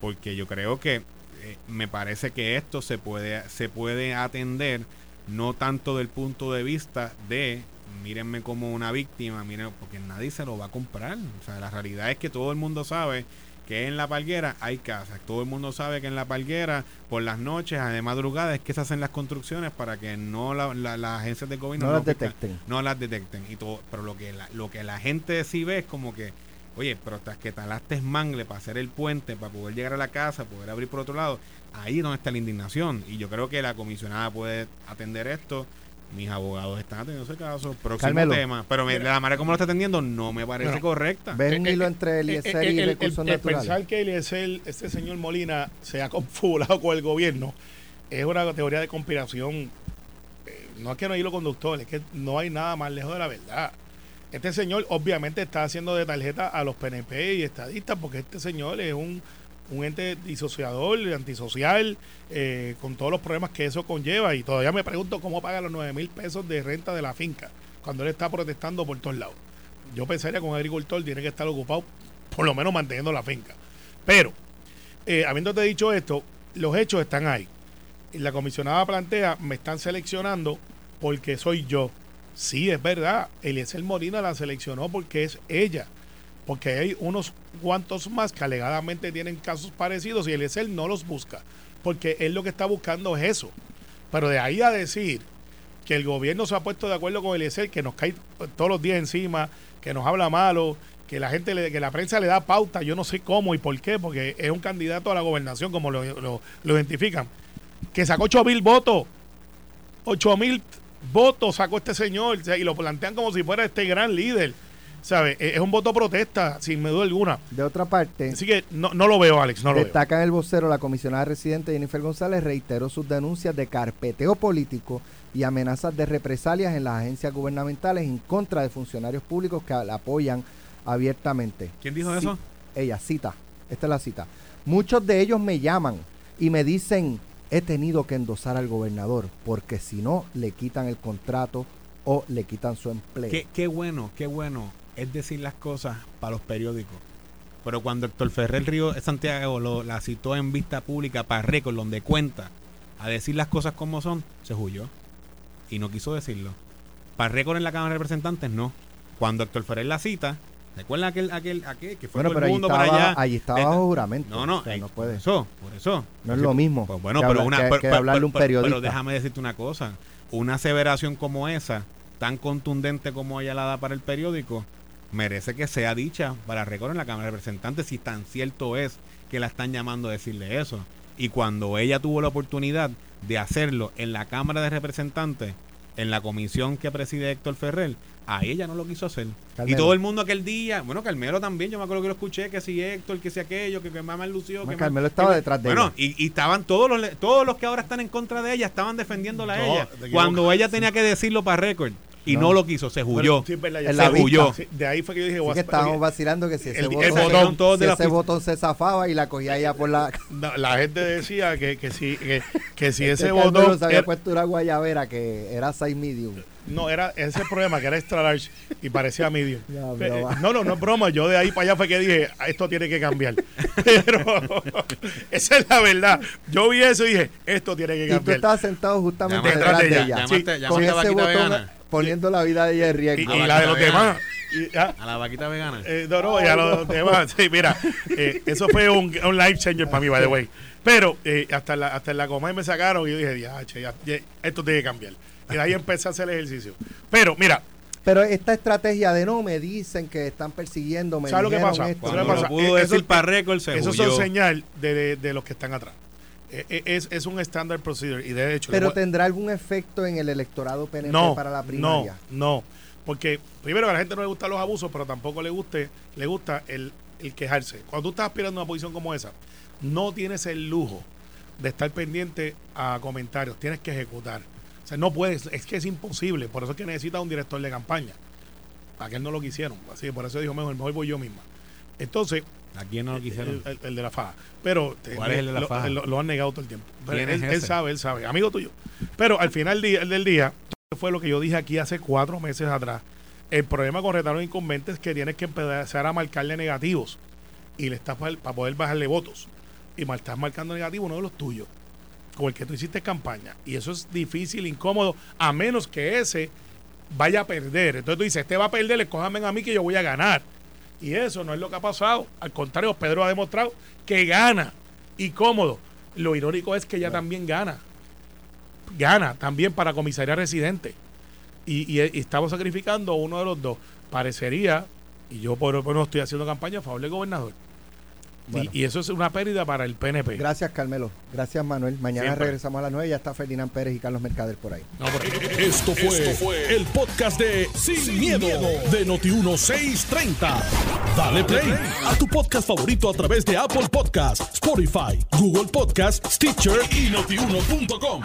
Porque yo creo que eh, me parece que esto se puede, se puede atender no tanto del punto de vista de mírenme como una víctima, miren, porque nadie se lo va a comprar. O sea, la realidad es que todo el mundo sabe que en la palguera hay casas. Todo el mundo sabe que en la palguera, por las noches, de madrugada, es que se hacen las construcciones para que no la- la- las agencias de gobierno No las detecten. no las detecten y todo pero lo que la, lo que la gente sí ve es como que oye pero tras que talaste mangle para hacer el puente para poder llegar a la casa poder abrir por otro lado ahí es donde está la indignación y yo creo que la comisionada puede atender esto mis abogados están atendiendo ese caso próximo Carmelo. tema pero me- la manera como lo está atendiendo no me parece Bueno, correcta ¿Ves un Eh, hilo eh, entre Eh, Eliezer eh, y el- el- recursos el naturales? pensar que Eliezer, este señor Molina se ha (laughs) confabulado con el gobierno es una teoría de conspiración. eh, no es que no hay hilo conductor, es que no hay nada más lejos de la verdad. Este señor obviamente está haciendo de tarjeta a los PNP y estadistas porque este señor es un, un ente disociador, antisocial, eh, con todos los problemas que eso conlleva. Y todavía me pregunto cómo paga los 9 mil pesos de renta de la finca cuando él está protestando por todos lados. Yo pensaría que un agricultor tiene que estar ocupado por lo menos manteniendo la finca. Pero, eh, habiéndote dicho esto, los hechos están ahí. La comisionada plantea, me están seleccionando porque soy yo. Sí, es verdad. Eliezer Molina la seleccionó porque es ella. Porque hay unos cuantos más que alegadamente tienen casos parecidos y Eliezer no los busca. Porque él lo que está buscando es eso. Pero de ahí a decir que el gobierno se ha puesto de acuerdo con Eliezer, que nos cae todos los días encima, que nos habla malo, que la gente, le- que la prensa le da pauta, yo no sé cómo y por qué, porque es un candidato a la gobernación, como lo, lo- identifican, que sacó 8 mil votos, 8 mil votos sacó este señor, y lo plantean como si fuera este gran líder, ¿sabes? Es es un voto protesta, sin duda alguna. De otra parte, Así que no, no lo veo, Alex, no lo veo. Destaca en el vocero la comisionada residente Jennifer González reiteró sus denuncias de carpeteo político y amenazas de represalias en las agencias gubernamentales en contra de funcionarios públicos que la apoyan abiertamente. ¿quién dijo eso? Ella cita, esta es la cita. Muchos de ellos me llaman y me dicen, he tenido que endosar al gobernador porque si no le quitan el contrato o le quitan su empleo. Qué, qué bueno, qué bueno. Es decir las cosas para los periódicos. Pero cuando Héctor Ferrer Río Santiago lo, la citó en vista pública para récord, donde cuenta a decir las cosas como son, se huyó. Y no quiso decirlo. Para récord en la Cámara de Representantes, no. Cuando Héctor Ferrer la cita, ¿recuerda aquel, aquel, aquel que fue Bueno, todo el mundo estaba, para allá? ahí estaba bajo juramento. No, no, O sea, no por puede. eso, por eso. No es lo mismo Pues bueno, que pero habla- una. que- hablarle un pero- pero periodista. déjame decirte una cosa. Una aseveración como esa, tan contundente como ella la da para el periódico, merece que sea dicha para récord en la Cámara de Representantes si tan cierto es que la están llamando a decirle eso. Y cuando ella tuvo la oportunidad de hacerlo en la Cámara de Representantes, en la comisión que preside Héctor Ferrer, a ella no lo quiso hacer. Y todo el mundo aquel día, bueno, Carmelo también, yo me acuerdo que lo escuché, que si Héctor, que si aquello, que, que mamá lució. Que Carmelo más- estaba que- detrás de Bueno, ella. y, y estaban todos los, todos los que ahora están en contra de ella, estaban defendiéndola a ella. Cuando ella tenía que decirlo para récord. Y no, No. lo quiso, se huyó. Sí, verdad, sé. la se huyó. Sí, de ahí fue que yo dije, a- que estábamos vacilando que si ese El- botón, el si botón, de la ese botón se zafaba y la cogía ella por la... (laughs) No, la gente decía que, que si, que, que si Ese ese botón se había era- puesto una guayabera que era size medium. no era ese problema que era extra large y parecía medium (laughs) No, broma. no no no es broma yo de ahí para allá fue que dije "Ah, esto tiene que cambiar (laughs) pero esa es la verdad yo vi eso y dije esto tiene que Y tú cambiar estabas sentado justamente detrás de ella, ese botón Vegana. Poniendo la vida de ella en y, riesgo. y Ah, la de los demás y, ah, A la vaquita vegana. Eh, no, no, y a los demás. Sí, mira, eh, eso fue un, un life changer para mí, by the way. Pero eh, hasta, en la, hasta en la coma me sacaron y yo dije, ya, che, ya, ya, esto tiene que cambiar. Y de ahí empecé a hacer el ejercicio. Pero, mira, Pero esta estrategia de no, me dicen que están persiguiendo, me ¿Sabes lo que pasa? esto. Cuando ¿Qué lo pasa? pudo Eh, eso- decir para récord, se eso huyó. son señal de, de- de los que están atrás. Eh, eh, es, es un standard procedure y de hecho... Pero tendrá algún efecto en el electorado PNP no, para la no, primaria. no. Porque primero a la gente no le gustan los abusos, pero tampoco le guste, le gusta el, el quejarse. Cuando tú estás aspirando a una posición como esa, no tienes el lujo de estar pendiente a comentarios, tienes que ejecutar. O sea, no puedes, es que es imposible, por eso es que necesitas un director de campaña. A que él no lo quisieron, así por eso dijo mejor, mejor voy yo misma. Entonces, ¿A quién no lo quisieron? el, el- el de la faja. Pero eh, ¿Cuál es el de la lo, faja? Lo, lo han negado todo el tiempo. Pero ¿Quién él, es él ese? sabe, él sabe. Amigo tuyo. Pero al final día- del día, fue lo que yo dije aquí hace cuatro meses atrás. El problema con retar a un incumbente es que tienes que empezar a marcarle negativos. Y le estás para, poder bajarle votos. Y mal- estás marcando negativo uno de los tuyos. Con el que tú hiciste campaña. Y eso es difícil, incómodo, a menos que ese vaya a perder. Entonces tú dices, este va a perder, escójame a mí que yo voy a ganar. Y eso no es lo que ha pasado. Al contrario, Pedro ha demostrado que gana y cómodo. Lo irónico es que ella también gana. Gana también para comisaría residente. Y, y, y estamos sacrificando uno de los dos. Parecería, y yo por por no estoy haciendo campaña a favor del gobernador. Y- Bueno. Y, eso es una pérdida para el PNP. Gracias, Carmelo. Gracias, Manuel. Mañana Siempre. regresamos a las 9. Ya está Ferdinand Pérez y Carlos Mercader por ahí. No, pero- Esto fue, el podcast de Sin, miedo, de Noti1630. Dale play a tu podcast favorito a través de Apple Podcasts, Spotify, Google Podcasts, Stitcher y notiuno.com.